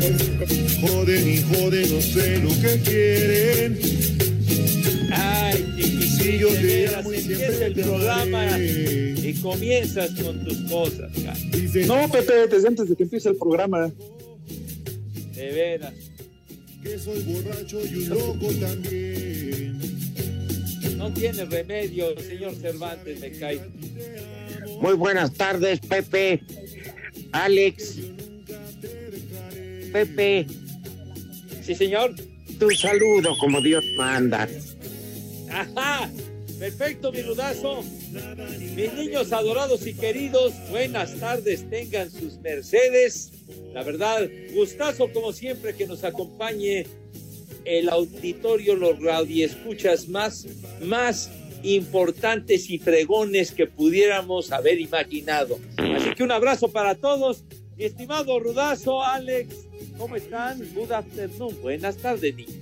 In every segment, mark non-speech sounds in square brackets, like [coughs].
Joden y joden, no sé lo que quieren. Ay, Si yo de te amo y empieza siempre el te programa amaré. y comienzas con tus cosas, cara. Dicen No, Pepe, desde antes de que empiece el programa. De veras. que soy borracho y un loco también. No tiene remedio, señor Cervantes, me cae. Muy buenas tardes, Pepe. Alex. Pepe, Sí, señor. tu saludo como Dios manda. Ajá. Perfecto, mi rudazo. Mis niños adorados y queridos, buenas tardes, tengan sus mercedes. La verdad, gustazo como siempre que nos acompañe el auditorio, los radioescuchas más, más importantes y fregones que pudiéramos haber imaginado. Así que un abrazo para todos. Mi estimado Rudazo, Alex, ¿cómo están? Good afternoon. Buenas tardes, niños.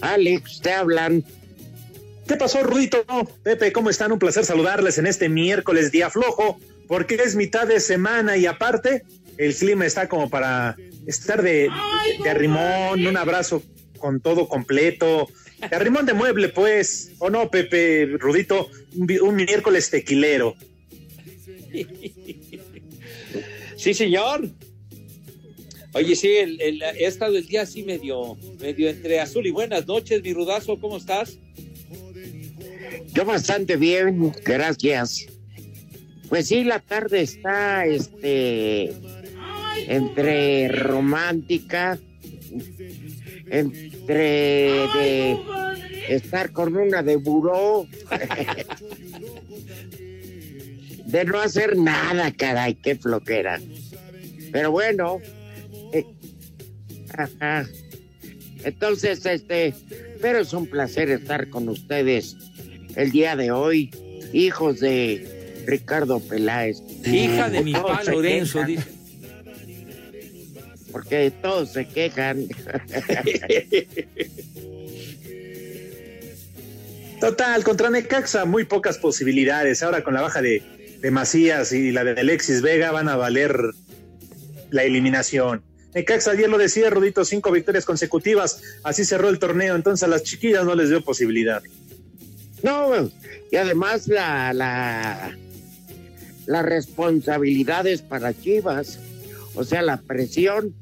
Alex, te hablan. ¿Qué pasó, Rudito? Pepe, ¿cómo están? Un placer saludarles en este miércoles día flojo, porque es mitad de semana y aparte el clima está como para estar de, de arrimón, un abrazo con todo completo. De arrimón de mueble, pues. ¿O no, Pepe, Rudito? Un, un miércoles tequilero. Sí, señor. Oye, sí, el, he estado el día así medio, medio entre azul y buenas noches, mi rudazo, ¿cómo estás? Yo bastante bien, gracias. Pues sí, la tarde está este entre romántica, entre de estar con una de buró, [laughs] de no hacer nada, caray, qué floquera. Pero bueno, ajá. Entonces, este, pero es un placer estar con ustedes el día de hoy, hijos de Ricardo Peláez. Hija de mi papá Lorenzo, dice. Porque todos se quejan. Total, contra Necaxa muy pocas posibilidades. Ahora con la baja de, de Macías y la de Alexis Vega van a valer la eliminación. Necaxa ayer lo decía, Rudito, cinco victorias consecutivas. Así cerró el torneo. Entonces a las chiquillas no les dio posibilidad. No, y además la, la, la responsabilidad es para Chivas. O sea, la presión.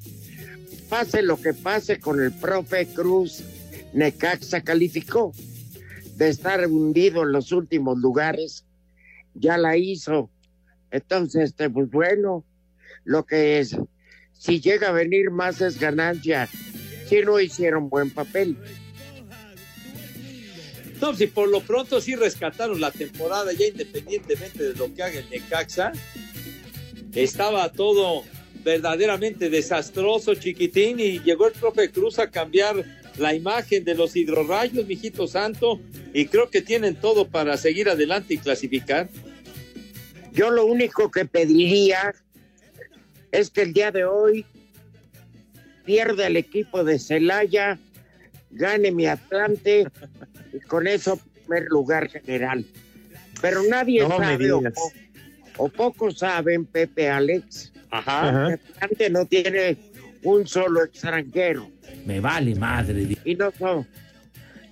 Pase lo que pase con el profe Cruz, Necaxa calificó de estar hundido en los últimos lugares. Ya la hizo. Entonces, este, pues bueno, lo que es, si llega a venir más es ganancia. Si no hicieron buen papel. No, si por lo pronto sí rescataron la temporada, ya independientemente de lo que haga el Necaxa, estaba todo verdaderamente desastroso, chiquitín, y llegó el profe Cruz a cambiar la imagen de los hidrorrayos, mijito santo, y creo que tienen todo para seguir adelante y clasificar. Yo lo único que pediría es que el día de hoy pierde el equipo de Celaya, gane mi Atlante, y con eso primer lugar general. Pero nadie No sabe, o, digas. po- o pocos saben, Pepe Alex, Ajá. que Atlante no tiene un solo extranjero. Me vale madre. Y no, so-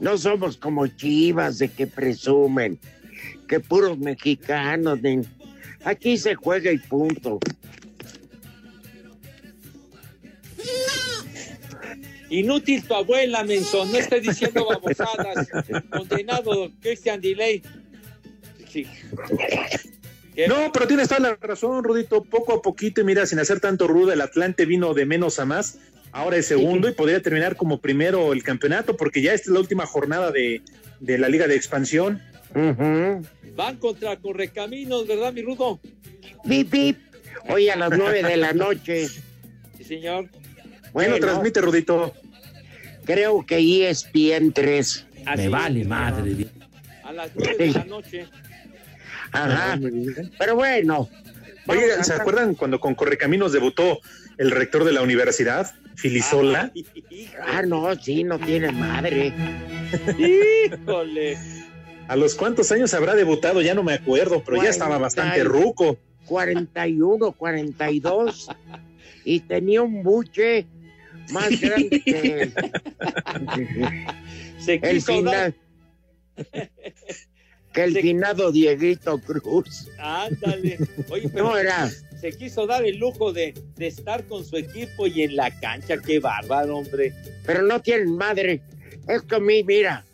no somos como chivas de que presumen, que puros mexicanos. ni- Aquí se juega y punto. Inútil tu abuela, menson, no estés diciendo babosadas. Condenado Christian Delay. Sí. No, pero tienes toda la razón, Rudito. Poco a poquito, y mira, sin hacer tanto rudo, el Atlante vino de menos a más. Ahora es segundo y podría terminar como primero el campeonato, porque ya esta es la última jornada de, de la Liga de Expansión. Van contra Correcaminos, ¿verdad, mi rudo? Bip, bip. Hoy a las nueve de la noche. Sí, señor. Bueno, Bueno, transmite, Rudito. creo que E ESPN 3. Así Me vale madre. A las nueve de la noche. Ajá. Pero bueno. Oye, ¿se acuerdan cuando con Correcaminos debutó el rector de la universidad, Filisola? Ah, no, sí, no tiene madre. Híjole. ¿A los cuántos años habrá debutado? Ya no me acuerdo, pero ya estaba bastante Cuarenta y- ruco. 41, 42. Y tenía un buche más grande que Se el final. [laughs] Que el Sí. finado Dieguito Cruz. Ándale. Oye, pero No era. se quiso dar el lujo de, de estar con su equipo y en la cancha. Qué bárbaro, hombre. pero no tienen madre. Es que a mí, mira,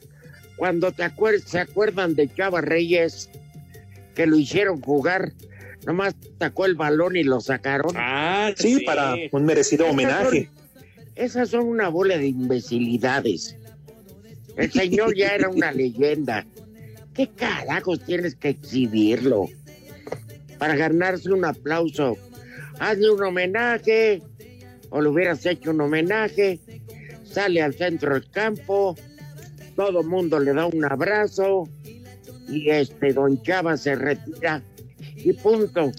cuando te acuer- se acuerdan de Chava Reyes, que lo hicieron jugar, nomás sacó el balón y lo sacaron. Ah, Sí, para un merecido homenaje. Esas son una bola de imbecilidades. El señor ya era una [laughs] leyenda. ¿Qué carajos tienes que exhibirlo? Para ganarse un aplauso. Hazle un homenaje, o le hubieras hecho un homenaje, sale al centro del campo, todo el mundo le da un abrazo, y este don Chava se retira, y punto.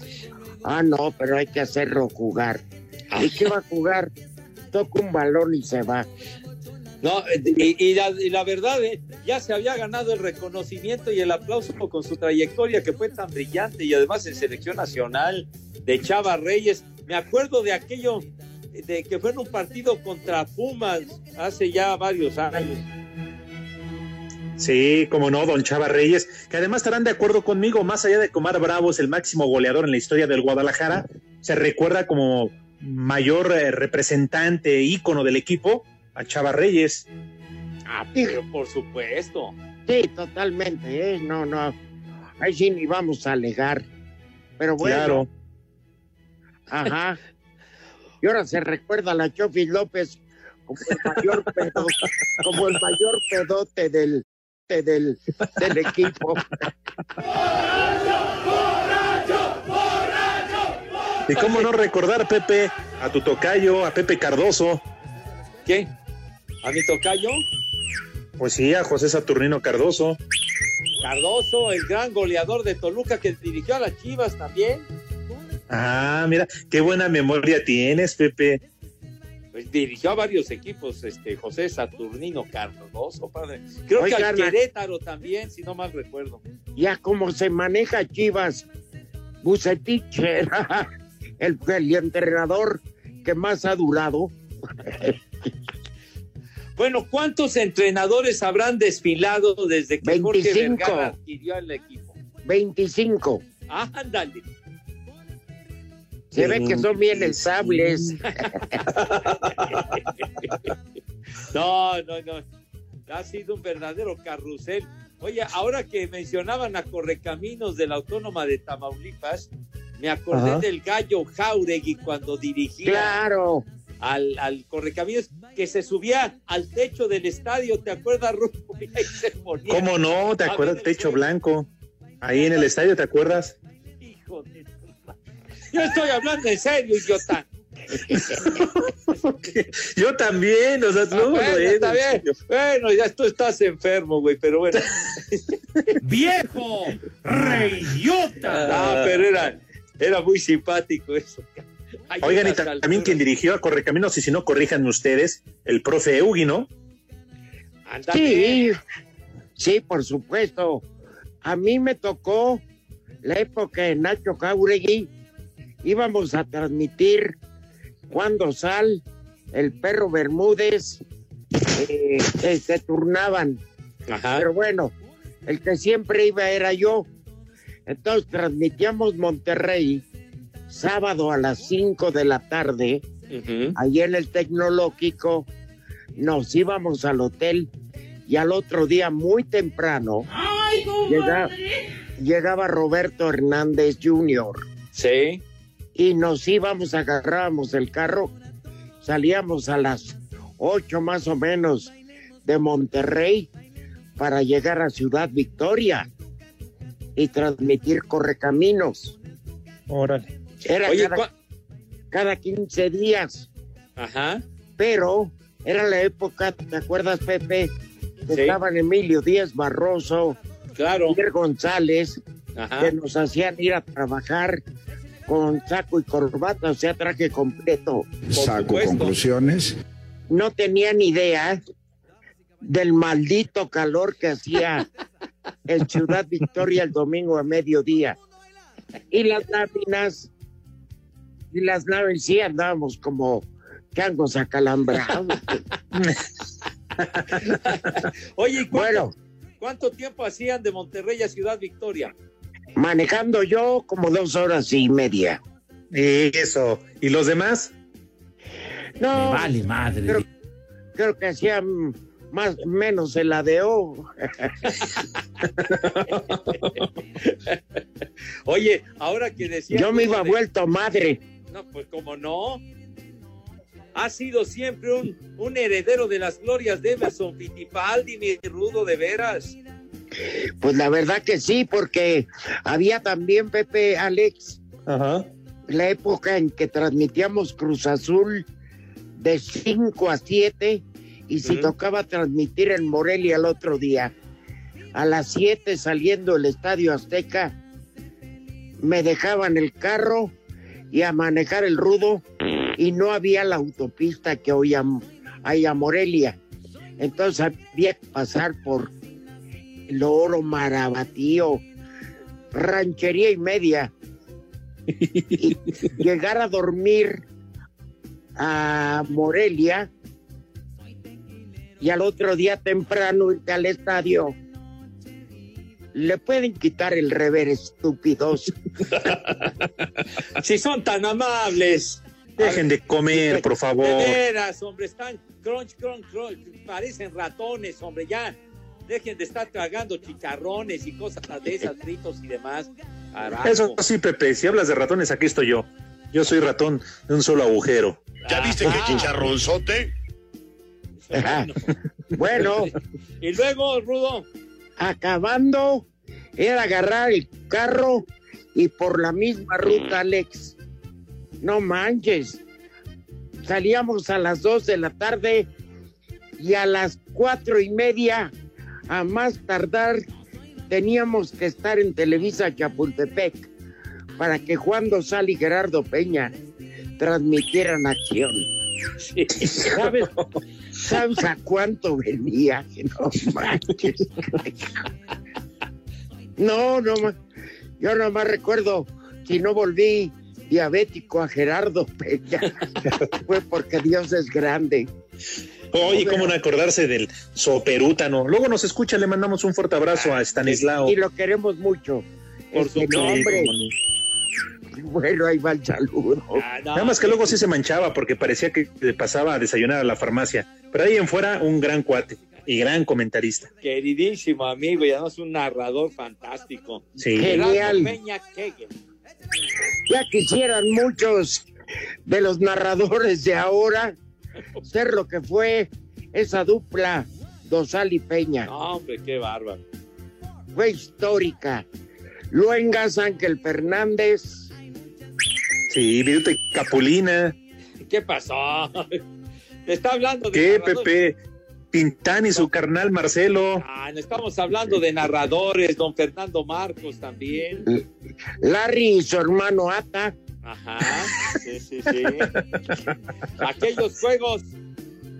Ah, no, pero hay que hacerlo jugar. ¿Y qué va a jugar? Toca un balón y se va. No, y, y la, y la verdad, eh, ya se había ganado el reconocimiento y el aplauso con su trayectoria que fue tan brillante y además en selección nacional de Chava Reyes. Me acuerdo de aquello de que fue en un partido contra Pumas hace ya varios años. Sí, como no, don Chava Reyes, que además estarán de acuerdo conmigo, más allá de que Omar Bravo es el máximo goleador en la historia del Guadalajara, se recuerda como mayor eh, representante, ícono del equipo, a Chava Reyes. Ah, pero por supuesto. Sí, totalmente, ¿eh? No, no. Ahí sí ni vamos a alegar. Pero bueno, Claro. ajá. Y ahora se recuerda a la Chofis López como el mayor pedote, como el mayor pedote del, del, del equipo. [laughs] Y cómo no recordar, Pepe, a tu tocayo, a Pepe Cardoso, ¿Qué? ¿A mi tocayo? pues sí, a José Saturnino Cardoso. Cardoso, el gran goleador de Toluca que dirigió a las Chivas también. Ah, mira, qué buena memoria tienes, Pepe. Pues dirigió a varios equipos, este José Saturnino Cardoso, padre. Creo que al Querétaro también, si no mal recuerdo. Ya como se maneja Chivas, Bucetich [laughs] era el, el entrenador que más ha durado. Bueno, ¿cuántos entrenadores habrán desfilado desde que Jorge 25. Vergara adquirió el equipo? 25. Ah, ándale. Se ve que son bien estables. [laughs] No, no, no. Ha sido un verdadero carrusel. Oye, ahora que mencionaban a Correcaminos de la Autónoma de Tamaulipas, me acordé Ajá. del gallo Jauregui cuando dirigía Claro. al, al Correcaminos, que se subía al techo del estadio, ¿te acuerdas, Rufo? [laughs] Y ahí se ponía. ¿Cómo no? ¿Te acuerdas? Techo blanco. Ahí en el estadio, ¿te acuerdas? Hijo de. Yo estoy hablando en serio, idiota. [laughs] Yo también, o sea, Ah, no, bueno, no es, está bien. Bueno, ya tú estás enfermo, güey, pero bueno. [laughs] ¡Viejo! ¡Reyota! Ah, pero era, era muy simpático eso. Hay Oigan, y también alturas. quien dirigió a Correcaminos, y si no, corríjanme ustedes, el profe Eugi, ¿no? Sí, sí, por supuesto. A mí me tocó la época de Nacho Jauregui. Íbamos a transmitir cuando Sal, el perro Bermúdez, eh, eh, se turnaban. Ajá. Pero bueno, el que siempre iba era yo. Entonces transmitíamos Monterrey sábado a las 5 de la tarde, allí en el tecnológico. Nos íbamos al hotel y al otro día muy temprano llega- llegaba Roberto Hernández Jr. Sí. y nos íbamos, agarrábamos el carro, salíamos a las 8 más o menos de Monterrey para llegar a Ciudad Victoria y transmitir Correcaminos. Órale. Era Oye, cada, ¿cuá- cada 15 días, Ajá. pero era la época, ¿te acuerdas, Pepe? Que Sí. Estaban Emilio Díaz Barroso, Claro. Pierre González, Ajá. que nos hacían ir a trabajar con saco y corbata, o sea, traje completo. Saco supuesto. conclusiones. No tenían idea del maldito calor que hacía [laughs] en Ciudad Victoria el domingo a mediodía. Y las láminas, y las láminas, sí andábamos como cangos acalambrados. [laughs] Oye, ¿y cuánto, bueno, cuánto tiempo hacían de Monterrey a Ciudad Victoria? manejando yo como dos horas y media. Eso. ¿Y los demás? No, Vale, madre. Pero- creo que hacían más menos el ADO. [laughs] Oye, ahora que decía. Yo me iba de- vuelto madre. No, pues como no. Ha sido siempre un, un heredero de las glorias de Emerson Fittipaldi, mi rudo de veras. Pues la verdad que sí, porque había también, Pepe Alex, Ajá. la época en que transmitíamos Cruz Azul de 5 a 7 y si tocaba transmitir en Morelia el otro día, a las 7 saliendo del Estadio Azteca, me dejaban el carro y a manejar el rudo y no había la autopista que hoy hay a Morelia. Entonces había que pasar por el oro, marabatío, ranchería y media. [laughs] Y llegar a dormir a Morelia y al otro día temprano irte al estadio. Le pueden quitar el rever estúpidos. Si son tan amables. Dejen de comer, por De favor. veras, hombre, están crunch, crunch, crunch. Parecen ratones, hombre, ya. Dejen de estar tragando chicharrones y cosas de esas, fritos y demás. Carajo. Eso sí, Pepe, si hablas de ratones, aquí estoy yo. Yo soy ratón de un solo agujero. ¿Ya viste qué chicharronzote? [laughs] Bueno, Y luego, Rudo, acabando, era agarrar el carro y por la misma ruta, Alex. No manches. Salíamos a las 2 de la tarde y a las cuatro y media, a más tardar, teníamos que estar en Televisa Chapultepec para que Juan Dosal y Gerardo Peña transmitieran acción. ¿Sabes, ¿Sabes a cuánto venía? No manches. No, no, yo nomás recuerdo, si no volví diabético a Gerardo Peña, fue porque Dios es grande. Oye, ¿cómo no acordarse del soperútano? Luego nos escucha, le mandamos un fuerte abrazo a Stanislao. Y lo queremos mucho. Por Este, supuesto. [laughs] bueno, ahí va el saludo. ah, no, Nada más que luego sí se manchaba porque parecía que le pasaba a desayunar a la farmacia. Pero ahí en fuera, un gran cuate y gran comentarista. queridísimo amigo, y además un narrador fantástico. Sí. Genial. Gerardo Peña Kegel. Ya quisieran muchos de los narradores de ahora ser lo que fue esa dupla Dosal y Peña. No, hombre, qué bárbaro. Fue histórica. Luengas, Ángel Fernández, Sí, Viruta Capulina. ¿Qué pasó? Te [laughs] está hablando de ¿Qué, narradores. Pepe? Tintán y su carnal Marcelo. Ah, no estamos hablando de narradores, don Fernando Marcos también. Larry y su hermano Ata. Ajá, sí, sí, sí. aquellos juegos,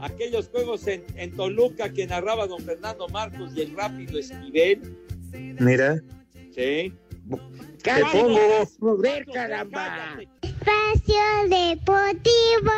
aquellos juegos en, en Toluca que narraba don Fernando Marcos y el rápido Esquivel. Mira. Sí. Te pongo. Joder, caramba. Espacio Deportivo.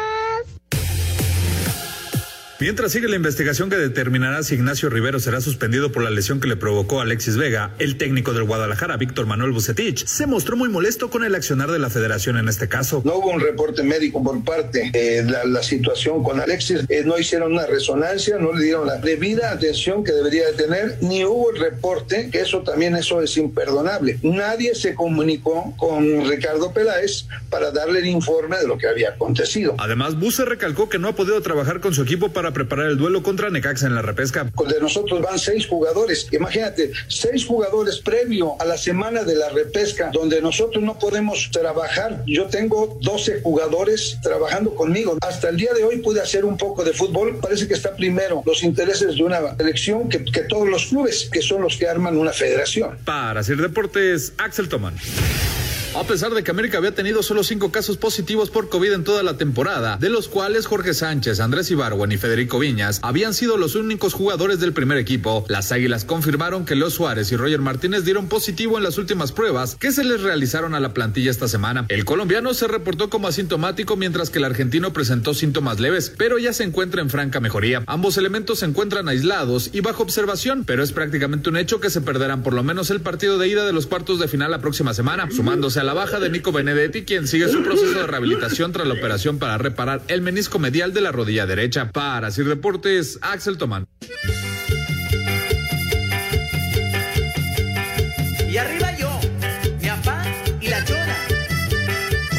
Mientras sigue la investigación que determinará si Ignacio Rivero será suspendido por la lesión que le provocó Alexis Vega, el técnico del Guadalajara, Víctor Manuel Bucetich, se mostró muy molesto con el accionar de la federación en este caso. No hubo un reporte médico por parte de la, la situación con Alexis, eh, no hicieron una resonancia, no le dieron la debida atención que debería de tener, ni hubo el reporte, que eso también eso es imperdonable. Nadie se comunicó con Ricardo Peláez para darle el informe de lo que había acontecido. Además, Buce recalcó que no ha podido trabajar con su equipo para preparar el duelo contra Necaxa en la repesca. De nosotros van seis jugadores. Imagínate, seis jugadores previo a la semana de la repesca, donde nosotros no podemos trabajar. Yo tengo 12 jugadores trabajando conmigo. Hasta el día de hoy pude hacer un poco de fútbol. Parece que está primero los intereses de una elección que, que todos los clubes, que son los que arman una federación. Para Sir Deportes, Axel Toman. A pesar de que América había tenido solo cinco casos positivos por COVID en toda la temporada, de los cuales Jorge Sánchez, Andrés Ibargüen y Federico Viñas habían sido los únicos jugadores del primer equipo, las Águilas confirmaron que Leo Suárez y Roger Martínez dieron positivo en las últimas pruebas que se les realizaron a la plantilla esta semana. El colombiano se reportó como asintomático mientras que el argentino presentó síntomas leves, pero ya se encuentra en franca mejoría. Ambos elementos se encuentran aislados y bajo observación, pero es prácticamente un hecho que se perderán por lo menos el partido de ida de los cuartos de final la próxima semana, sumándose a la baja de Nico Benedetti, quien sigue su proceso de rehabilitación tras la [laughs] operación para reparar el menisco medial de la rodilla derecha. Para Sir Deportes, Axel Tomán. Y arriba yo, mi papá y la chora.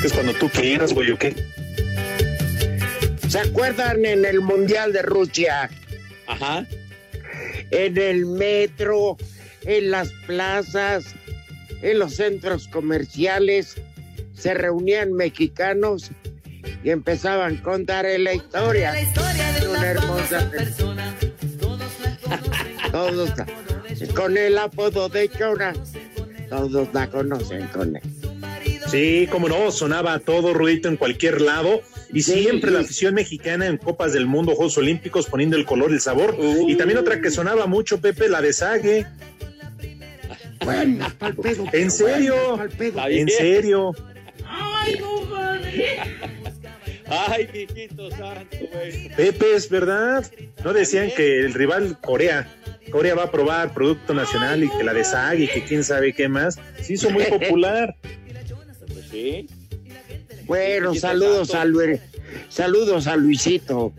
Es cuando tú quieras, güey, ¿o qué? ¿Se acuerdan en el Mundial de Rusia? Ajá. En el metro, en las plazas, en los centros comerciales, se reunían mexicanos y empezaban a contar la historia. La historia de Una una hermosa persona. Todos la conocen. Con el apodo de Chora. Todos la conocen con él. Sí, como no, sonaba todo Rudito en cualquier lado. Y Sí. siempre la afición mexicana en Copas del Mundo, Juegos Olímpicos, poniendo el color, el sabor. Y también otra que sonaba mucho, Pepe, la de Sague. Bueno, pa'l pedo, ¿En serio? pedo. En serio. Ay, mijito santo, güey. Pepe, es verdad. No decían que el rival Corea, Corea va a probar producto nacional y que la de Sague y que quién sabe qué más. Se hizo muy popular. Pues sí. Bueno, saludos a Luis, saludos a Luisito.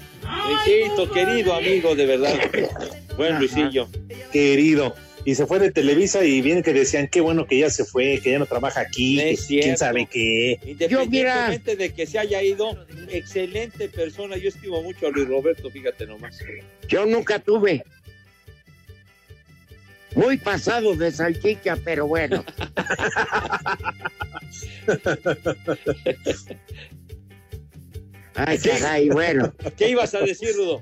Luisito, querido amigo, de verdad. Buen Luisillo. Querido. Y se fue de Televisa y bien que decían qué bueno que ya se fue, que ya no trabaja aquí, No es quién sabe qué. Independientemente de que se haya ido, excelente persona. Yo estimo mucho a Luis Roberto, fíjate nomás. Yo nunca tuve. Muy pasado de salchicha, pero bueno. [laughs] Ay, caray, bueno. ¿Qué ibas a decir, Rudo?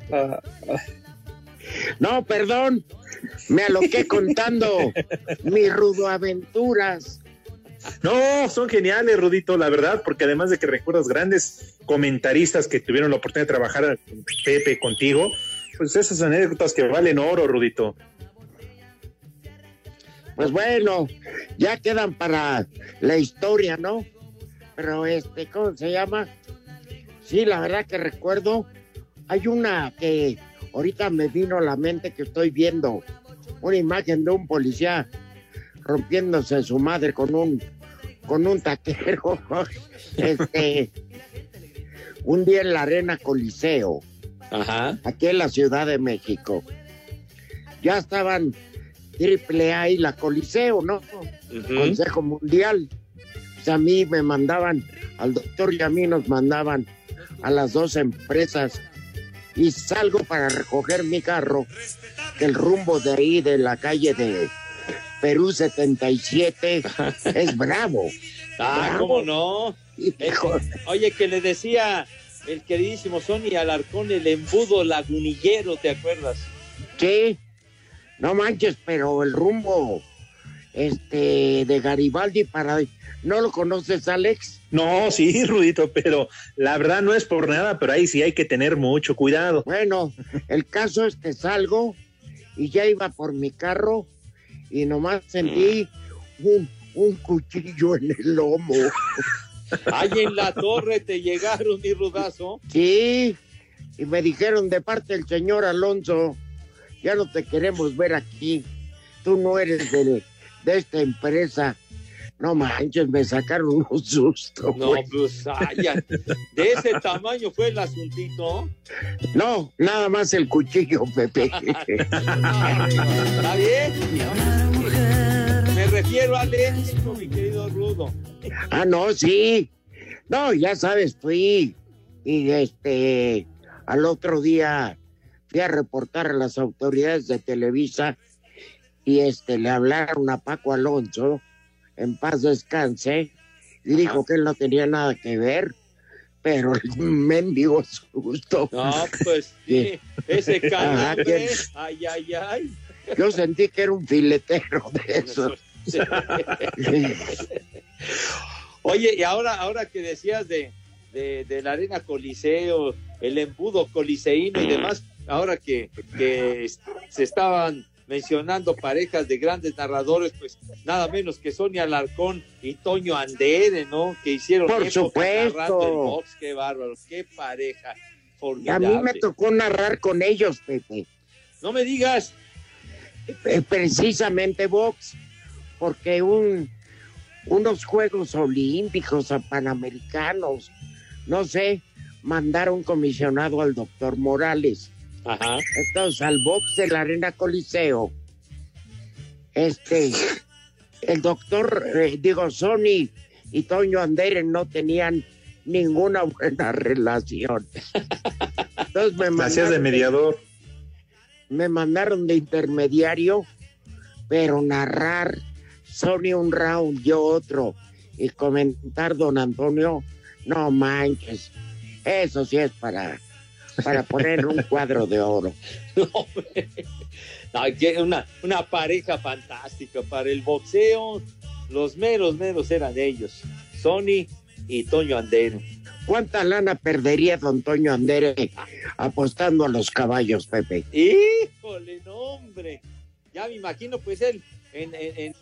No, perdón. Me aloqué contando [laughs] mis rudoaventuras. No, son geniales, Rudito, la verdad, porque además de que recuerdas grandes comentaristas que tuvieron la oportunidad de trabajar con Pepe contigo, pues esas anécdotas que valen oro, Rudito. Pues bueno, ya quedan para la historia, ¿no? Pero este, ¿cómo se llama? Sí, la verdad que recuerdo, hay una que ahorita me vino a la mente que estoy viendo, una imagen de un policía rompiéndose su madre con un con un taquero. [laughs] Este, un día en la arena Coliseo, Ajá. aquí en la Ciudad de México. Ya estaban triple A y la Coliseo, ¿no? Consejo Mundial. Pues a mí me mandaban, al doctor y a mí nos mandaban a las dos empresas y salgo para recoger mi carro, que el rumbo de ahí, de la calle de Perú 77, [laughs] es bravo. Ah, Bravo. ¿cómo no? Hijo, Oye, que le decía el queridísimo Sony Alarcón el embudo lagunillero, ¿te acuerdas? Sí, no manches, pero el rumbo este, de Garibaldi para... ¿No lo conoces, Alex? No, sí, Rudito, pero la verdad no es por nada, pero ahí sí hay que tener mucho cuidado. Bueno, el caso es que salgo y ya iba por mi carro y nomás sentí un, un cuchillo en el lomo. [laughs] Ahí en la torre te llegaron, mi rudazo. Sí, y me dijeron de parte del señor Alonso, ya no te queremos ver aquí, tú no eres de, de esta empresa. No manches, me sacaron un susto. No, pues, ya. de ese tamaño fue el asuntito. No, nada más el cuchillo, Pepe. [laughs] ¿Está bien? Me refiero al éxito, mi querido Rudo. ah, no, sí. No, ya sabes, fui y este, al otro día fui a reportar a las autoridades de Televisa y este, le hablaron a Paco Alonso, en paz descanse, y dijo que él no tenía nada que ver, pero el [laughs] mendigo susto. No, pues sí, ese calambre, que- ay, ay, ay. Yo sentí que era un filetero de [laughs] esos. [laughs] Oye, y ahora, ahora que decías de, de, de la arena Coliseo, el embudo coliseíno y demás, ahora que, que se estaban mencionando parejas de grandes narradores, pues nada menos que Sonia Alarcón y Toño Andere, ¿no? Que hicieron Por supuesto. narrando el box, qué bárbaro, qué pareja Y a mí me tocó narrar con ellos, Pepe. No me digas. Precisamente box, porque un, unos Juegos Olímpicos o Panamericanos, no sé, mandaron comisionado al doctor Morales. Ajá. Entonces, al box de la Arena Coliseo, este, el doctor, eh, digo, Sony y Toño Andere no tenían ninguna buena [laughs] relación. Entonces me Hacías de mandaron- mediador. me mandaron de intermediario, pero narrar Sony un round, yo otro, y comentar don Antonio, no manches, eso sí es para, para poner un cuadro de oro. [laughs] Que una, una pareja fantástica para el boxeo. Los meros, meros eran ellos, Sony y Toño Andere. ¿Cuánta lana perdería don Toño Andere apostando a los caballos, Pepe? Híjole, no, hombre. Ya me imagino, pues él en, en, en-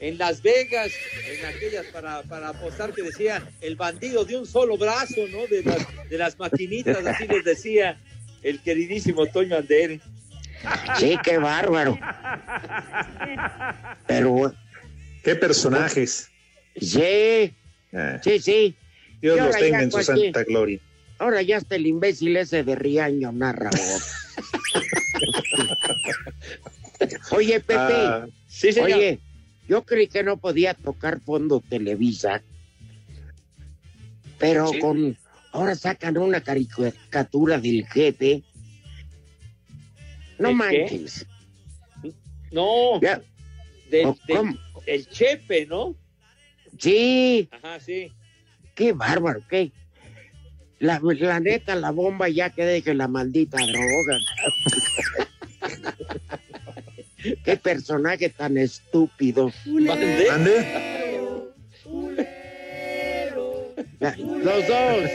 en Las Vegas, en aquellas para, para apostar que decía el bandido de un solo brazo, ¿no? De las, de las maquinitas, así les decía el queridísimo Toño Andere. Sí, qué bárbaro. Pero Qué personajes. sí, Ah, sí, sí. Dios los tenga en su cualquier- santa gloria. Ahora ya está el imbécil ese de Riaño narra. vos. [laughs] Oye, Pepe. Ah, Sí, señor. Oye, yo creí que no podía tocar fondo Televisa, pero Sí. con ahora sacan una caricatura del jefe. No manches. No, Ya, del, el Chepe, ¿no? Sí, Ajá, sí. qué bárbaro, qué. La, la neta, la bomba ya que deje la maldita droga. [laughs] qué personaje tan estúpido. Los dos.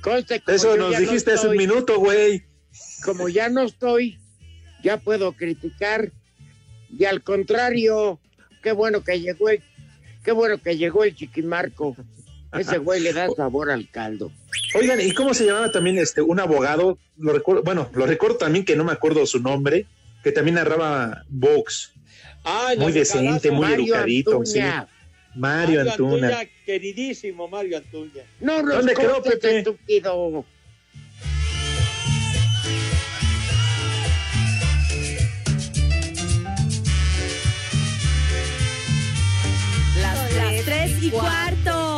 Conste, Eso nos ya no dijiste hace un minuto, güey. Como ya no estoy, ya puedo criticar. Y al contrario, qué bueno que llegó el, qué bueno que llegó el chiquimarco. Ese güey le da sabor al caldo. Oigan, ¿y cómo se llamaba también este un abogado? Lo recuerdo, bueno, lo recuerdo también que no me acuerdo su nombre, que también narraba box. Ah, Muy decente, muy Mario educadito, sí. Antuña. Mario Antuna. queridísimo Mario Antuña. No ¿Dónde quedó, Pepe? estúpido. Las tres y cuarto.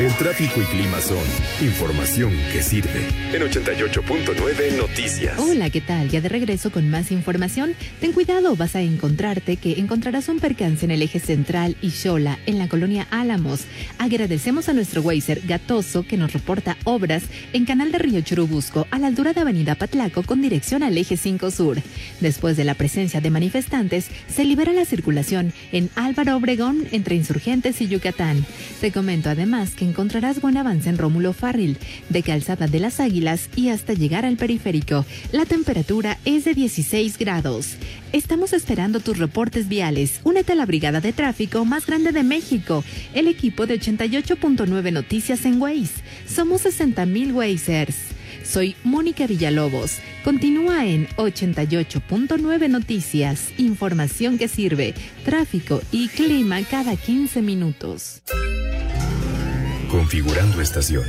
El tráfico y clima son información que sirve. En 88.9 Noticias. Hola, ¿qué tal? Ya de regreso con más información. Ten cuidado, vas a encontrarte que encontrarás un percance en el eje central y Xola, en la colonia Álamos. Agradecemos a nuestro Weiser Gatoso que nos reporta obras en Canal de Río Churubusco, a la altura de Avenida Patlaco, con dirección al eje 5 Sur. Después de la presencia de manifestantes, se libera la circulación en Álvaro Obregón entre Insurgentes y Yucatán. Te comento además que encontrarás buen avance en Rómulo Farril, de Calzada de las Águilas y hasta llegar al periférico. La temperatura es de 16 grados. Estamos esperando tus reportes viales. Únete a la brigada de tráfico más grande de México, el equipo de 88.9 Noticias en Waze. Somos 60.000 Wazers. Soy Mónica Villalobos. Continúa en 88.9 Noticias. Información que sirve. Tráfico y clima cada 15 minutos. Configurando estación.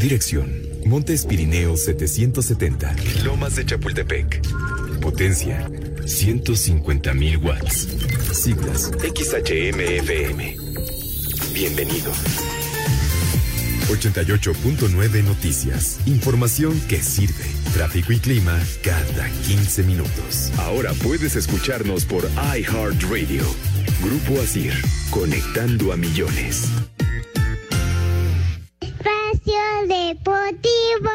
Dirección. Montes Pirineos 770. Lomas de Chapultepec. Potencia. 150.000 watts. Siglas XHMFM. Bienvenido. 88.9 Noticias. Información que sirve. Tráfico y clima cada 15 minutos. Ahora puedes escucharnos por iHeartRadio. Grupo Asir. Conectando a millones. Espacio Deportivo.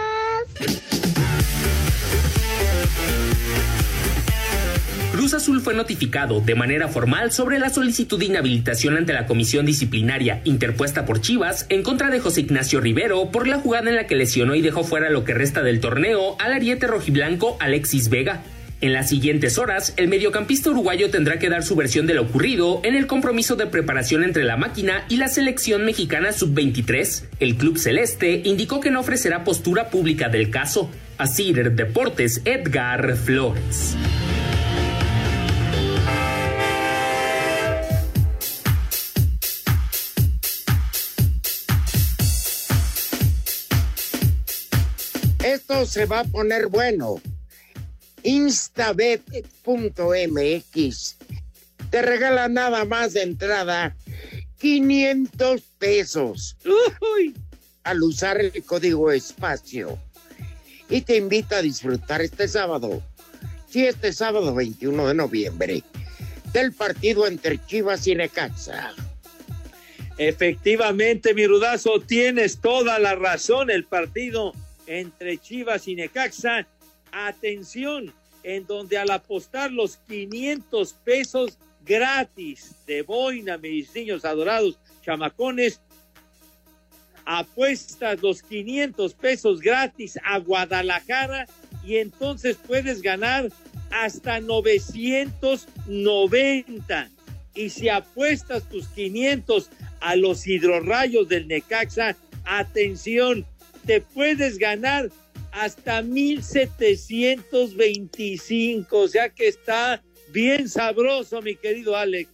Cruz Azul fue notificado de manera formal sobre la solicitud de inhabilitación ante la comisión disciplinaria interpuesta por Chivas en contra de José Ignacio Rivero por la jugada en la que lesionó y dejó fuera lo que resta del torneo al ariete rojiblanco Alexis Vega. En las siguientes horas, el mediocampista uruguayo tendrá que dar su versión de lo ocurrido en el compromiso de preparación entre la máquina y la selección mexicana sub-23. El club celeste indicó que no ofrecerá postura pública del caso. Así Deportes Edgar Flores. Esto se va a poner bueno. Instabet.mx te regala nada más de entrada 500 pesos al usar el código espacio y te invita a disfrutar este sábado, sí, este sábado 21 de noviembre, del partido entre Chivas y Necaxa. Efectivamente, mi rudazo, tienes toda la razón. El partido entre Chivas y Necaxa. Atención, en donde al apostar los 500 pesos gratis de boina, mis niños adorados, chamacones, apuestas los 500 pesos gratis a Guadalajara y entonces puedes ganar hasta 990. Y si apuestas tus 500 a los hidrorrayos del Necaxa, atención, te puedes ganar hasta 1725. O sea que está bien sabroso, mi querido Alex.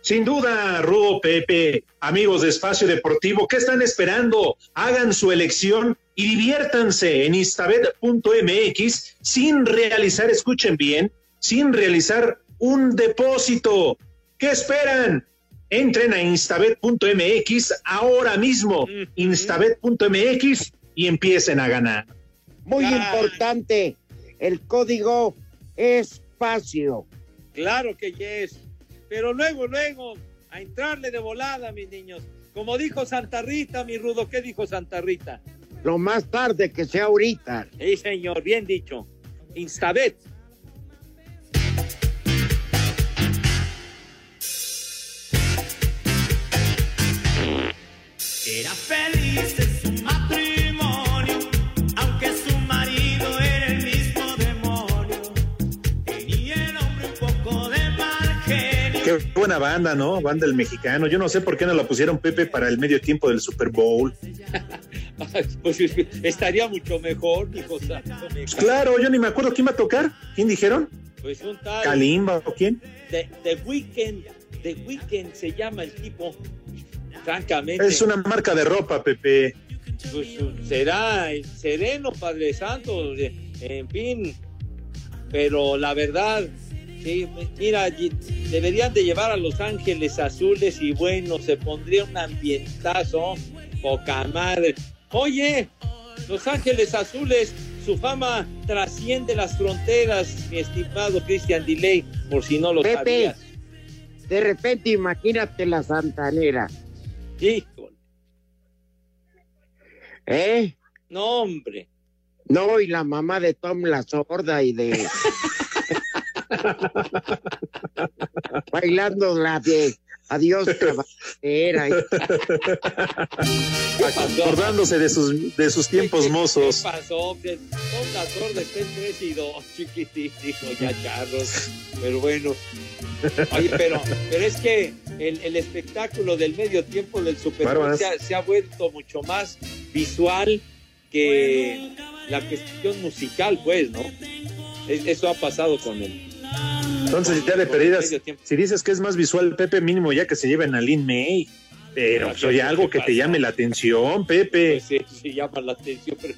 Sin duda, Rudo Pepe, amigos de Espacio Deportivo, ¿qué están esperando? Hagan su elección y diviértanse en instabet.mx sin realizar, escuchen bien, sin realizar un depósito. ¿Qué esperan? Entren a instabet.mx ahora mismo, instabet.mx y empiecen a ganar. Muy importante, el código espacio. Claro que yes. Pero luego, luego, a entrarle de volada, mis niños. Como dijo Santa Rita, mi rudo, ¿qué dijo Santa Rita? Lo más tarde que sea ahorita. Sí, señor, bien dicho. Instabet. Era feliz Qué buena banda, ¿no? Banda del mexicano. Yo no sé por qué no la pusieron Pepe para el medio tiempo del Super Bowl. [laughs] pues estaría mucho mejor, hijo santo. Pues claro, yo ni me acuerdo quién va a tocar. ¿Quién dijeron? Pues un tal. ¿Kalimba o quién? The, The Weeknd. The Weeknd se llama el tipo. Francamente. Es una marca de ropa, Pepe. Pues será el sereno, Padre Santo. En fin. Pero la verdad, Sí, mira, deberían de llevar a Los Ángeles Azules y bueno, se pondría un ambientazo, poca madre. Oye, Los Ángeles Azules, su fama trasciende las fronteras, mi estimado Christian Delay, por si no lo Pepe, sabías. de repente imagínate la santanera. Híjole, ¿Eh? no hombre. No, y la mamá de Tom la sorda y de. [laughs] Bailando la de Adiós, caballera. Acordándose de sus, de sus tiempos mozos. ¿Qué pasó? Que son las sordas está en tres y dos, chiquitín, dijo ya Carlos. Pero bueno. Oye, pero, pero es que el, el espectáculo del medio tiempo del Super Bowl se ha, se ha vuelto mucho más visual que la cuestión musical, pues, ¿no? Es- Eso ha pasado con él. Entonces, ya de perdidas, si dices que es más visual, Pepe, mínimo ya que se lleven a Lin May. Pero pues, oye, algo que te llame la atención, Pepe. Pues sí, sí llama la atención, pero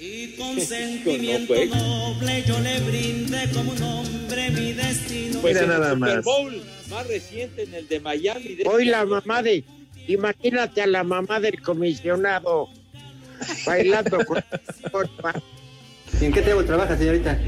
Y [laughs] con no, sentimiento pues. noble yo le brindé como un hombre mi destino. Pues Mira en nada el Super más. Bowl más reciente, en el de Miami. de Hoy la mamá de. Imagínate a la mamá del comisionado bailando con. [laughs] con- ¿Y en qué trabaja, señorita?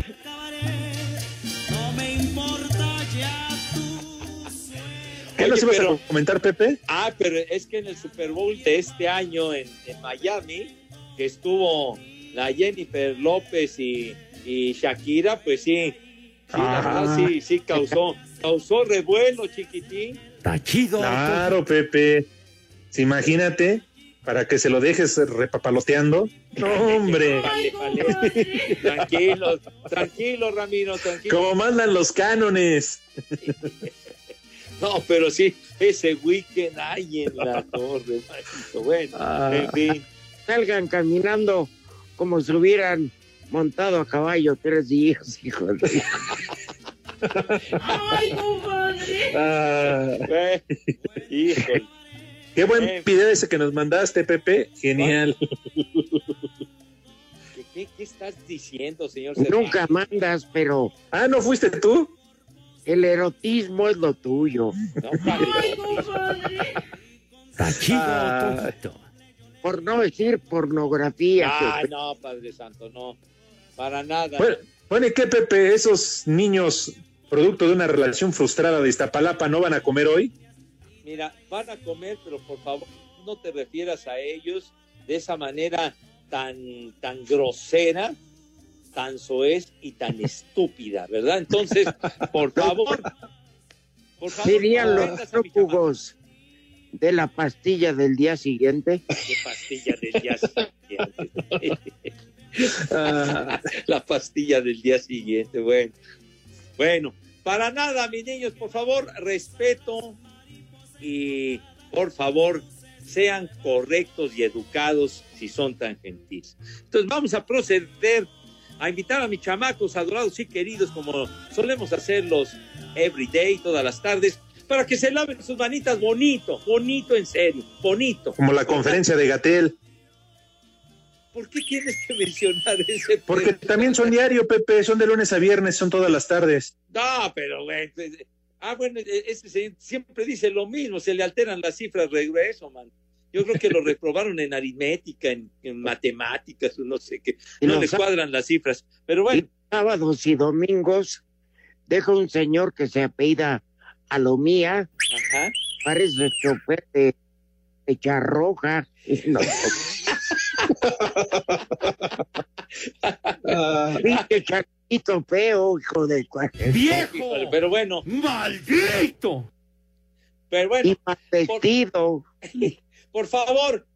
¿Qué Oye, nos ibas pero- a comentar, Pepe? Ah, pero es que en el Super Bowl de este año en, en Miami, que estuvo la Jennifer López y, y Shakira, pues sí, sí, la Ah. verdad sí, sí causó, causó revuelo, chiquitín. Está chido. Claro, Pepe. Sí, imagínate, para que se lo dejes repapaloteando. [laughs] No, hombre. Vale, vale. Tranquilo, tranquilo, Ramiro, tranquilo. Como mandan los cánones. [laughs] No, pero sí, ese weekend hay en la [laughs] torre, manito. Bueno, Ah. en fin. Salgan caminando como si hubieran montado a caballo tres días, [laughs] hijo de. Ay, compadre. Ah, Eh, híjole. qué buen Eh. video ese que nos mandaste, Pepe. Genial. ¿Qué, qué, qué estás diciendo, señor? Nunca mandas, pero Ah, ¿no fuiste tú? El erotismo es lo tuyo. No, padre. Ay, compadre. Está chido, Ah. Por no decir pornografía. Ah, no, Padre Santo, no. Para nada. Bueno, bueno, ¿y qué, Pepe? ¿Esos niños, producto de una relación frustrada de Iztapalapa, no van a comer hoy? Mira, van a comer, pero por favor, no te refieras a ellos de esa manera tan, tan grosera, tan soez y tan [laughs] estúpida, ¿verdad? Entonces, por favor, por favor, Dirían no los prófugos de la pastilla del día siguiente. Qué pastilla del día siguiente. Ah, [laughs] La pastilla del día siguiente, bueno. Bueno, para nada, mis niños, por favor, respeto y por favor, sean correctos y educados si son tan gentiles. Entonces vamos a proceder a invitar a mis chamacos adorados y queridos, como solemos hacerlos every day, todas las tardes, para que se laven sus manitas bonito, bonito en serio, bonito. como la conferencia de Gatel. ¿Por qué tienes que mencionar ese Porque tema? también son diario, Pepe, son de lunes a viernes, son todas las tardes. No, pero güey. pues, Ah, bueno, e- ese señor siempre dice lo mismo, se le alteran las cifras regreso, man. Yo creo que lo reprobaron en aritmética, en, en matemáticas, no sé qué. No le cuadran las cifras. Pero bueno, Sábados y domingos deja un señor que se apellida Alomía, ajá. parece chofer de, de charroja. [laughs] No, pinche charquito feo, hijo de Híjole, Pero bueno, ¡Maldito! pero bueno, y mal vestido. por favor,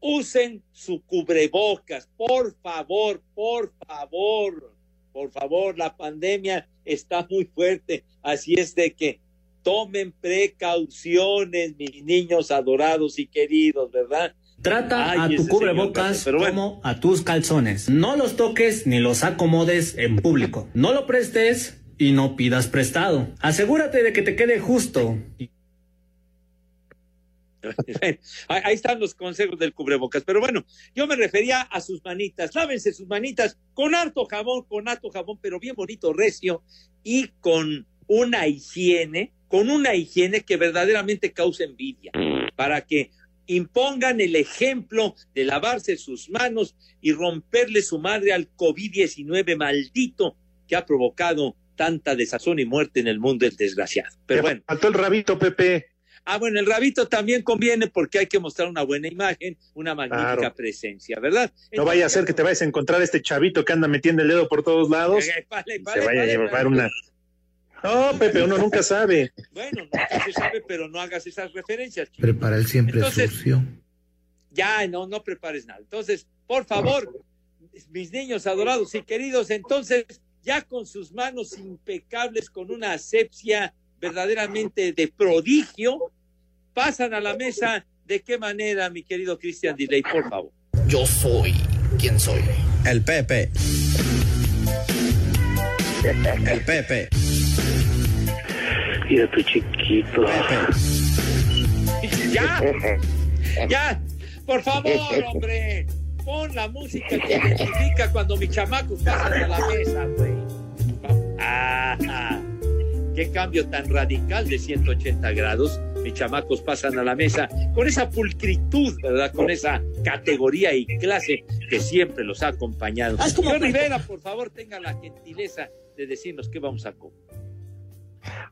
usen su cubrebocas, por favor, por favor, por favor, la pandemia está muy fuerte, así es de que tomen precauciones, mis niños adorados y queridos, ¿verdad? Trata Ay, a tu cubrebocas bueno. como a tus calzones. No los toques ni los acomodes en público. No lo prestes y no pidas prestado. Asegúrate de que te quede justo. [laughs] ahí están los consejos del cubrebocas. Pero bueno, yo me refería a sus manitas. Lávense sus manitas con harto jabón, con harto jabón, pero bien bonito, recio. y con una higiene, con una higiene que verdaderamente causa envidia, para que impongan el ejemplo de lavarse sus manos y romperle su madre al COVID-19 maldito que ha provocado tanta desazón y muerte en el mundo del desgraciado. Pero bueno. Faltó el rabito, Pepe. Ah, bueno, el rabito también conviene porque hay que mostrar una buena imagen, una magnífica Claro. presencia, ¿verdad? No vaya a ser que te vayas a encontrar este chavito que anda metiendo el dedo por todos lados. Eh, vale, y vale, se vaya vale, a llevar vale. una. No, Pepe, uno nunca sabe. Bueno, no se sabe, pero no hagas esas referencias. chico. Prepara el siempre Entonces- sucio. Ya, no, no prepares nada. Entonces, por favor, mis niños adorados y queridos, entonces, ya con sus manos impecables, con una asepsia verdaderamente de prodigio, pasan a la mesa. ¿De qué manera, mi querido Christian Delay, por favor? Yo soy quien soy. El Pepe. El Pepe. Mira tu chiquito. Ya, ya, por favor, hombre, pon la música que identifica cuando mis chamacos pasan a la mesa, güey. Ah, qué cambio tan radical de 180 grados. Mis chamacos pasan a la mesa con esa pulcritud, ¿verdad? Con esa categoría y clase que siempre los ha acompañado. Señor Rivera, por favor, tenga la gentileza de decirnos qué vamos a comer.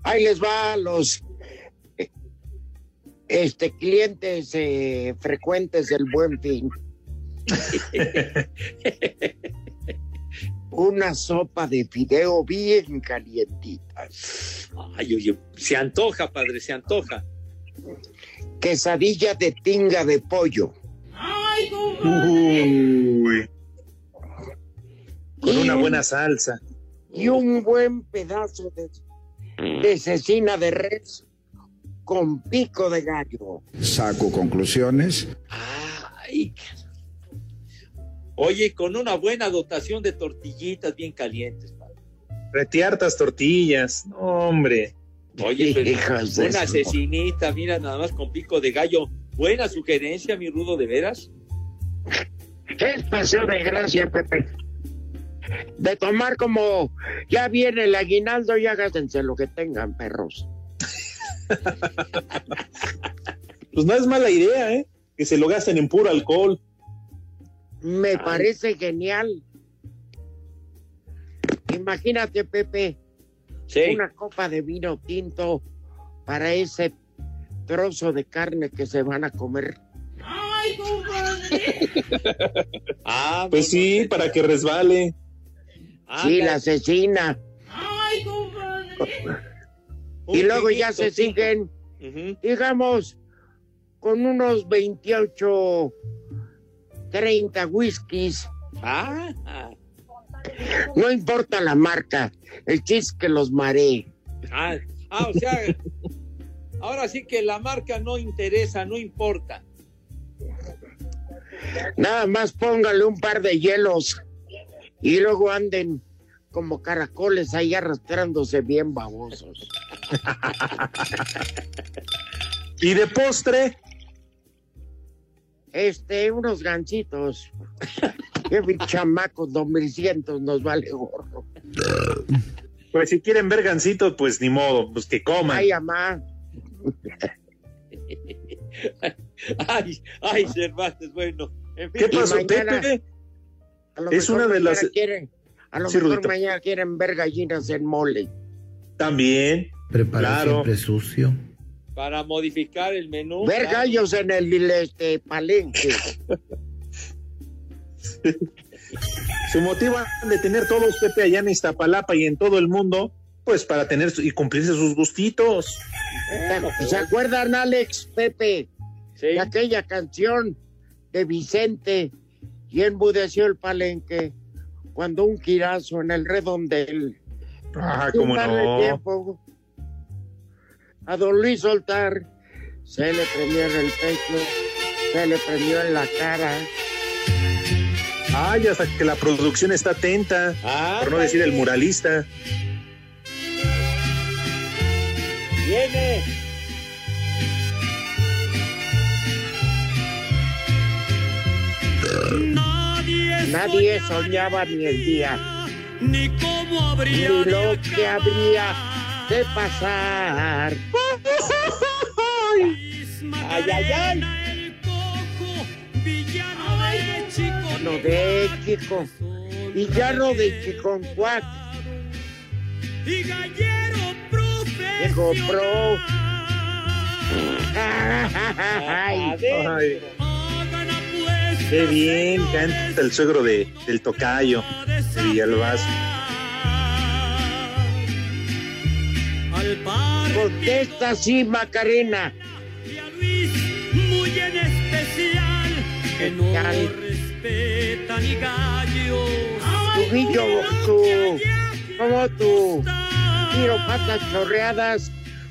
Ahí les va a los este clientes eh, frecuentes del Buen Fin. [laughs] Una sopa de fideo bien calientita. Ay, oye, se antoja, padre, se antoja. Quesadilla de tinga de pollo. Ay, Uy. Con Y una un- buena salsa. Y un buen pedazo de, de cecina de res con pico de gallo. Saco conclusiones. Ay. Oye, con una buena dotación de tortillitas bien calientes. padre. Retiartas tortillas. No, hombre. Oye, [laughs] una cecinita, mira, nada más con pico de gallo. Buena sugerencia, mi rudo, de veras. Es paseo de gracia, Pepe. De tomar como ya viene el aguinaldo y háganse lo que tengan, perros. [laughs] Pues no es mala idea, ¿eh? Que se lo gasten en puro alcohol. Me parece genial. Imagínate, Pepe, Sí. una copa de vino tinto para ese trozo de carne que se van a comer. ay, compadre. [laughs] Ah, Pues sí, para que resbale. Sí, anda, la cecina. Ay, compadre. Y luego ya se siguen, digamos, con unos 28, 30 whiskies. Ah, ah, No importa la marca, el chiste que los maree. ah, ah, o sea, ahora sí que la marca no interesa, no importa. Nada más póngale un par de hielos y luego anden como caracoles ahí arrastrándose bien babosos. [laughs] Y de postre, Este, unos gancitos. [laughs] Qué chamacos, 2100 nos vale gorro. pues si quieren ver gancitos, pues ni modo, pues que coman. Ay, amá. [laughs] Ay, ay, Cervantes, bueno. En fin, ¿Qué pasó, mañana- Pepe? A lo Es mejor una de las- Quieren, a lo Sí, mejor Rudito. mañana quieren ver gallinas en mole. También. Prepara Claro. siempre sucio. Para modificar el menú. Ver gallos en el este, palenque. [laughs] Su motivo de tener todos Pepe allá en Iztapalapa y en todo el mundo, pues para tener y cumplirse sus gustitos. ¿Se acuerdan, Alex, Pepe, Sí. de aquella canción de Vicente y enmudeció el palenque cuando un quirazo en el redondel? Ah, cómo no. tiempo a don Luis soltar, se le prendió en el pecho, se le prendió en la cara. Ay, hasta que la producción está atenta, Ah, por no decir el muralista. Viene. Nadie, Nadie soñaba ni el día. ni cómo ¿Cómo habría Ni lo que habría de pasar. Ay, ay, ay. el cojo, villano de chico? No de chico. Y ya no de chiconcuac. Y gallero Dijo pro. [laughs] Ay, qué bien canta el suegro de, del tocayo, de Villalbazo. Contesta sí, Macarena. Luis muy en especial, que no respeta ni gallos. Tu guillo, tu. Como tu. Tiro patas chorreadas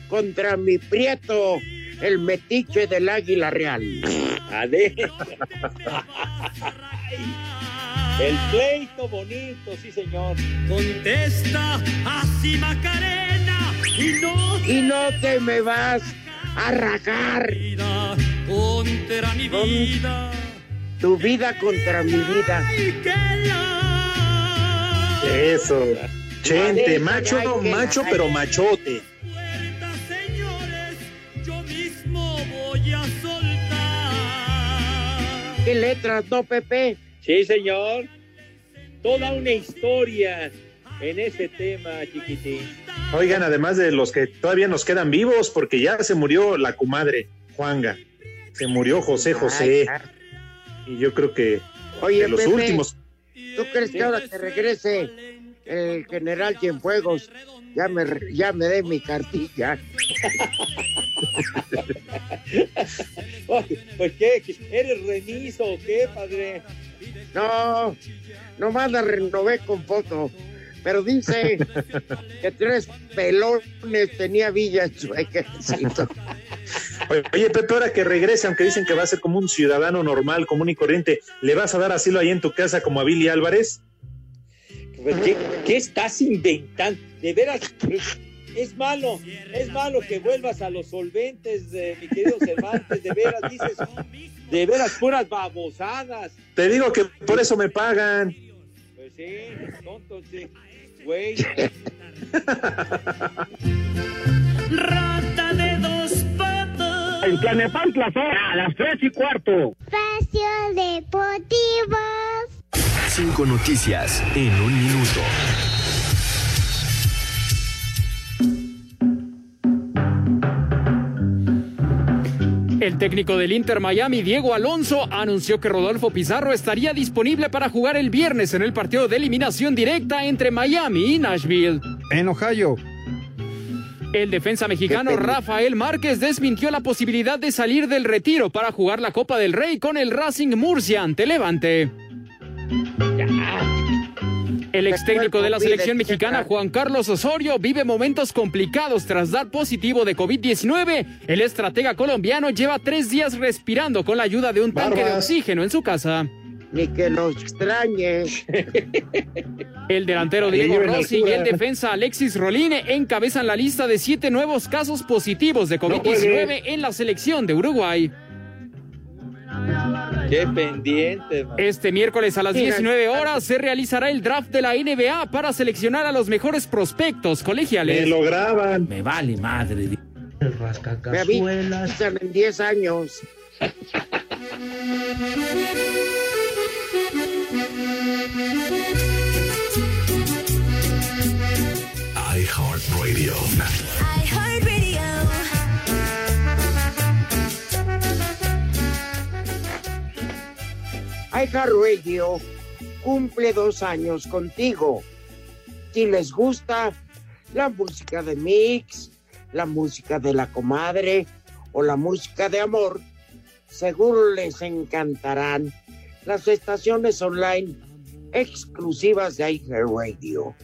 contra mi prieto, el metiche del águila real. Ade. El pleito bonito, sí, señor. Contesta así Macarena y no Y no te me vas a rajar. vida contra mi vida. Tu vida contra mi vida. Eso. Chente, macho, que- macho, pero machote. puerta, señores, yo mismo voy a soltar. ¿Qué letras, no, Pepe? Sí, señor. Toda una historia en ese tema, chiquitín. Oigan, además de los que todavía nos quedan vivos, porque ya se murió la comadre Juanga, se murió José José, Ay, y yo creo que Oye, de los Pepe, últimos. ¿tú crees que ahora que regrese el general Cienfuegos ya me, ya me dé mi cartilla? [laughs] Pues qué, ¿eres remiso o qué, padre? No, nomás la renové con foto. Pero dice que tres pelones tenía Villa en su ejército. Oye, Pepe, ahora que regrese, aunque dicen que va a ser como un ciudadano normal, común y corriente, ¿le vas a dar asilo ahí en tu casa como a Billy Álvarez? Pues, ¿Qué, qué estás inventando? De veras, es, es malo, es malo que vuelvas a los solventes, de, mi querido Cervantes, de veras, dices, de veras, puras babosadas. Te digo que por eso me pagan. Pues sí, tonto, sí. Güey, Rata de dos patas. En Tlanepantla son a las tres y cuarto. Espacio Deportivo. Cinco noticias en un minuto. El técnico del Inter Miami, Diego Alonso, anunció que Rodolfo Pizarro estaría disponible para jugar el viernes en el partido de eliminación directa entre Miami y Nashville. En Ohio. El defensa mexicano Rafael Márquez desmintió la posibilidad de salir del retiro para jugar la Copa del Rey con el Racing Murcia ante Levante. El ex técnico de la selección mexicana, Juan Carlos Osorio, vive momentos complicados tras dar positivo de COVID-19. El estratega colombiano lleva tres días respirando con la ayuda de un tanque de oxígeno en su casa. Ni que lo extrañe. El delantero Diego Rossi y el defensa Alexis Roline encabezan la lista de siete nuevos casos positivos de COVID-19 en la selección de Uruguay. Qué pendiente, man. Este miércoles a las 19 horas se realizará el draft de la NBA para seleccionar a los mejores prospectos colegiales. Me lo graban. Me vale madre. Me avisan en 10 años. iHeartRadio. iHeartRadio cumple dos años contigo. Si les gusta la música de Mix, la música de la comadre o la música de amor, seguro les encantarán las estaciones online exclusivas de iHeartRadio.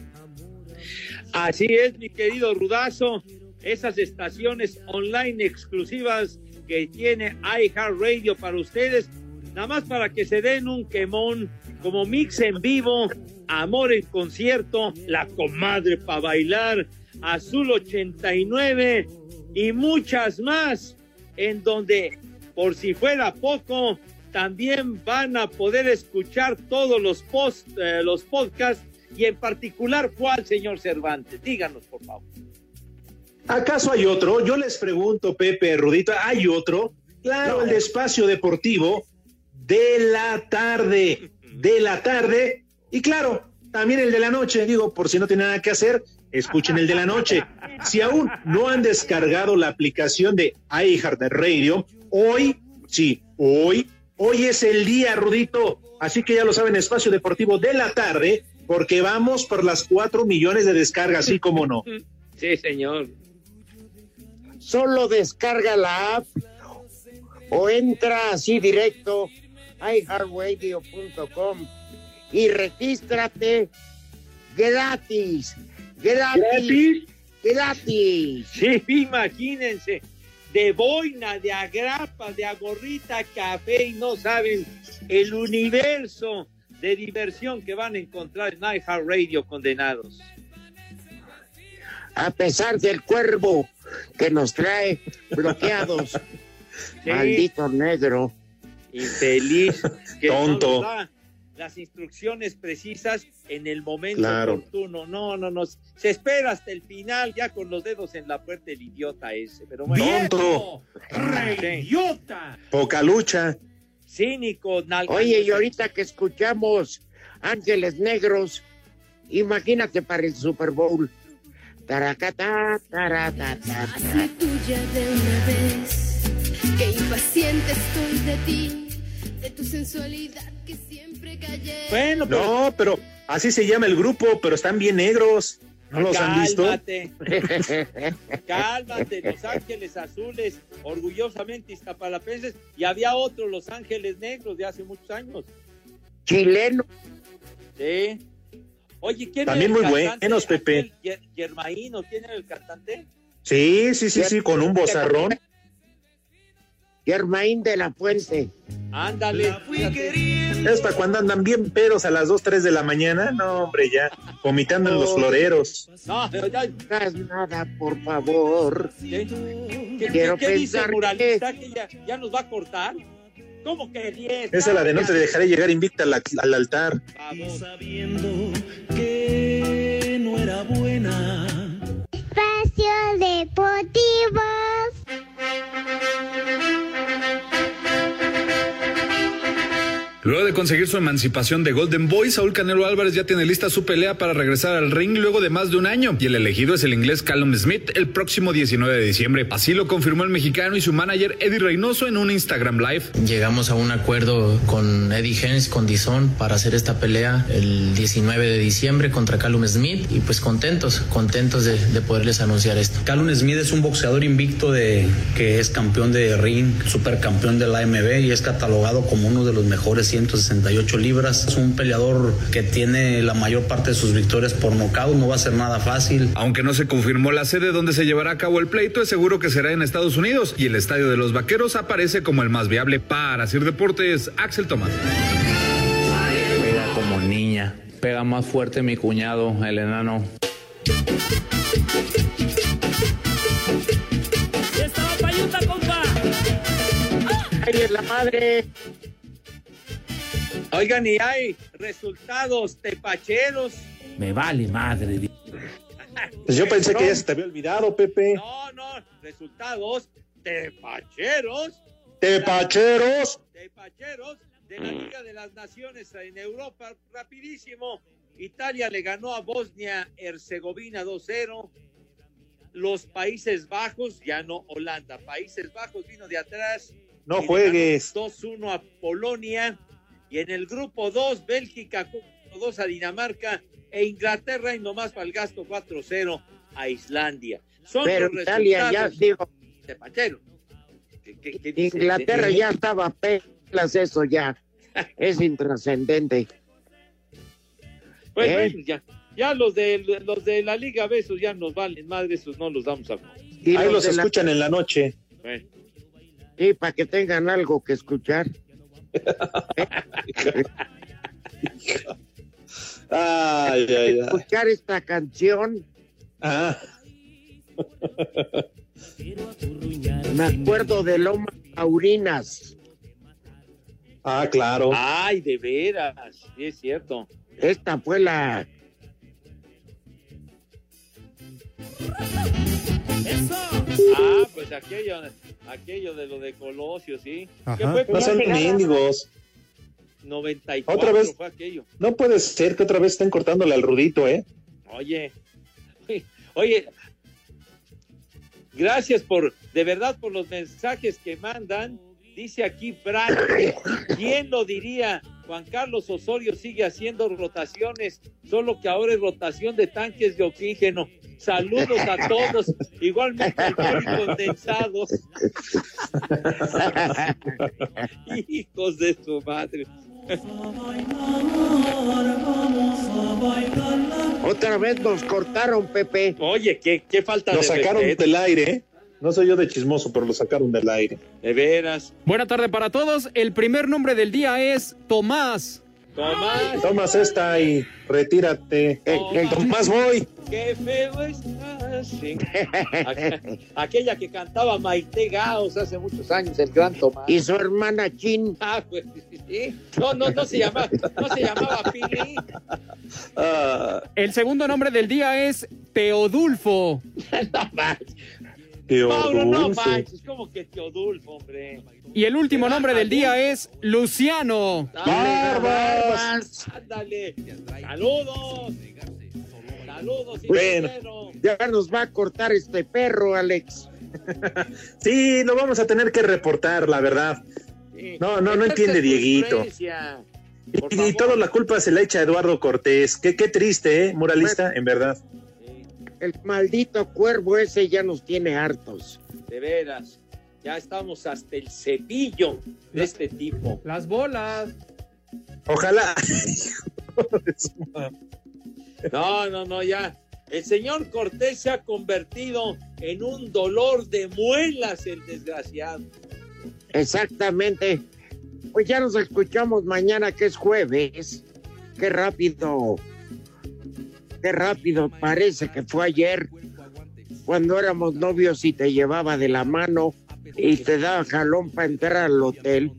Así es, mi querido Rudazo. Esas estaciones online exclusivas que tiene iHeartRadio para ustedes, nada más para que se den un quemón como mix en vivo, amor en concierto, la comadre para bailar, Azul 89 y muchas más, en donde, por si fuera poco, también van a poder escuchar todos los post, eh, los podcasts Y en particular, ¿cuál, señor Cervantes? Díganos, por favor. ¿Acaso hay otro? Yo les pregunto, Pepe, Rudito, ¿hay otro? Claro, el de espacio deportivo de la tarde, de la tarde. Y claro, también el de la noche, digo, por si no tienen nada que hacer, escuchen el de la noche. Si aún no han descargado la aplicación de iHeartRadio, hoy, sí, hoy, hoy es el día, Rudito. Así que ya lo saben, espacio deportivo de la tarde, porque vamos por las cuatro millones de descargas, sí como no. Sí, señor. Solo descarga la app o entra así directo iHeartRadio.com y regístrate gratis. Gratis. Gratis. Sí, imagínense. De boina, de agrapa, de agorrita, café y no saben el universo de diversión que van a encontrar en iHeartRadio condenados. A pesar del cuervo que nos trae bloqueados. [laughs] Maldito negro. Infeliz. Que Tonto. no da las instrucciones precisas en el momento Claro. oportuno. No, no, no. Se espera hasta el final ya con los dedos en la puerta el idiota ese. Pero bueno. Tonto. ¡Idiota! Poca lucha. Cínico, nalga- Oye, y ahorita que escuchamos Ángeles Negros, imagínate para el Super Bowl. Taracata, taratata. Hazme tuya de una vez, que impaciente estoy de ti, de tu sensualidad que siempre callé. Bueno, pero No, pero así se llama el grupo, pero están bien negros. ¿No los han visto? Cálmate, [laughs] cálmate, Los Ángeles Azules, orgullosamente iztapalapenses, y había otro, Los Ángeles Negros, de hace muchos años. Chileno. Sí. Oye, ¿quién También era el muy cantante? buenos, Pepe. Aquel Yer- Yermaín, ¿o quién era el cantante? Sí, sí, sí, sí, con un bozarrón. Germain de la Fuente. Ándale. para cuando andan bien pedos a las 2, 3 de la mañana. No, hombre, ya, vomitando en los floreros. No, pero ya, No hagas nada, por favor. ¿qué, qué- Quiero qué dice pensar el muralista? ¿Que ya, ya nos va a cortar? ¿Cómo que 10? Esa es la de no te dejaré llegar invicta al, al altar. Vamos. Sabiendo que no era buena. Espacio Deportivo. Luego de conseguir su emancipación de Golden Boy, Saúl Canelo Álvarez ya tiene lista su pelea para regresar al ring luego de más de un año. Y el elegido es el inglés Callum Smith el próximo 19 de diciembre. Así lo confirmó el mexicano y su manager Eddie Reynoso en un Instagram Live. Llegamos a un acuerdo con Eddie Hens, con Dizon, para hacer esta pelea el 19 de diciembre contra Callum Smith y pues contentos, contentos de, de poderles anunciar esto. Callum Smith es un boxeador invicto de que es campeón de ring, supercampeón de la AMB y es catalogado como uno de los mejores 168 libras. Es un peleador que tiene la mayor parte de sus victorias por nocaut, no va a ser nada fácil. Aunque no se confirmó la sede donde se llevará a cabo el pleito, es seguro que será en Estados Unidos y el estadio de los Vaqueros aparece como el más viable para Sir Deportes. Axel Tomás. Pega como niña. Pega más fuerte mi cuñado, el enano. Estaba payuta, compa. ¡Ay, es la madre! Oigan, y hay resultados tepacheros. Me vale madre. Pues yo pensé que ya se te había olvidado, Pepe. No, no, resultados tepacheros. ¡Tepacheros! Tepacheros de la Liga de las Naciones en Europa. Rapidísimo. Italia le ganó a Bosnia-Herzegovina 2-0. Los Países Bajos, ya no Holanda, Países Bajos vino de atrás. No juegues. ganó 2-1 a Polonia. Y en el grupo 2, Bélgica 2 a Dinamarca e Inglaterra y nomás para el gasto 4-0 a Islandia. Son Pero los Italia ya, resultados digo, tepacheros. ¿Qué- qué- qué dice? Inglaterra ya estaba pelas eso ya. [laughs] Es intrascendente. Pues ¿Eh? bueno, ya, ya los de los de la Liga B, esos ya nos valen madre, esos no los damos a Y Ahí los de la- escuchan en la noche. Bueno, Sí, para que tengan algo que escuchar ay, ay, Escuchar esta canción. Ah. Me acuerdo de Lomas Taurinas. Ah, claro. Ay, de veras, sí es cierto. Esta fue la. Eso. Ah, pues aquí hay aquello de lo de Colosio, sí. ¿Qué fue? No sean mendigos. 94 Otra vez. fue aquello. No puede ser que otra vez estén cortándole al rudito, ¿eh? Oye, [laughs] oye, gracias por, de verdad, por los mensajes que mandan. Dice aquí Fran, [coughs] ¿quién lo diría? Juan Carlos Osorio sigue haciendo rotaciones, solo que ahora es rotación de tanques de oxígeno. Saludos a todos, igualmente [laughs] al Poli condensado. [laughs] Hijos de su madre. Otra vez nos cortaron, Pepe. Oye, qué, qué falta Lo de sacaron respeto. del aire, ¿eh? No soy yo de chismoso, pero lo sacaron del aire. De veras. Buena tarde para todos. El primer nombre del día es Tomás. Tomás. Tomas esta y retírate. Tomás. Tomás, voy. Qué feo estás. Aquella que cantaba Maite Gaos hace muchos años, el gran Tomás. Y su hermana Chin. Ah, pues sí. No, no, no se llamaba, no se llamaba Pili. Ah, El segundo nombre del día es Teodulfo. [laughs] No manches. No Dulce. manches, como que Teodulfo, hombre. Y el último nombre del día es Luciano. ¡Barbas! Ándale. Saludos. Saludos, Bueno. Ya nos va a cortar este perro, Alex. [laughs] Sí, lo vamos a tener que reportar, la verdad. No, no, no entiende Dieguito. Y, y toda la culpa se la echa a Eduardo Cortés. Qué, qué triste, ¿eh? Moralista, en verdad. El maldito cuervo ese ya nos tiene hartos. De veras. Ya estamos hasta el cepillo de este tipo. Las bolas. Ojalá. [laughs] No, no, no, ya. El señor Cortés se ha convertido en un dolor de muelas, el desgraciado. Exactamente. Pues ya nos escuchamos mañana que es jueves. Qué rápido. Qué rápido parece que fue ayer cuando éramos novios y te llevaba de la mano y te daba jalón para entrar al hotel.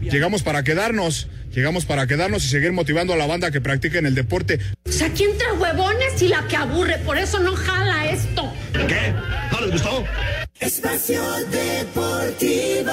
Llegamos para quedarnos, llegamos para quedarnos y seguir motivando a la banda que practiquen el deporte. O sea, aquí entre huevones y la que aburre, por eso no jala esto. ¿Qué? ¿No les gustó? Espacio Deportivo.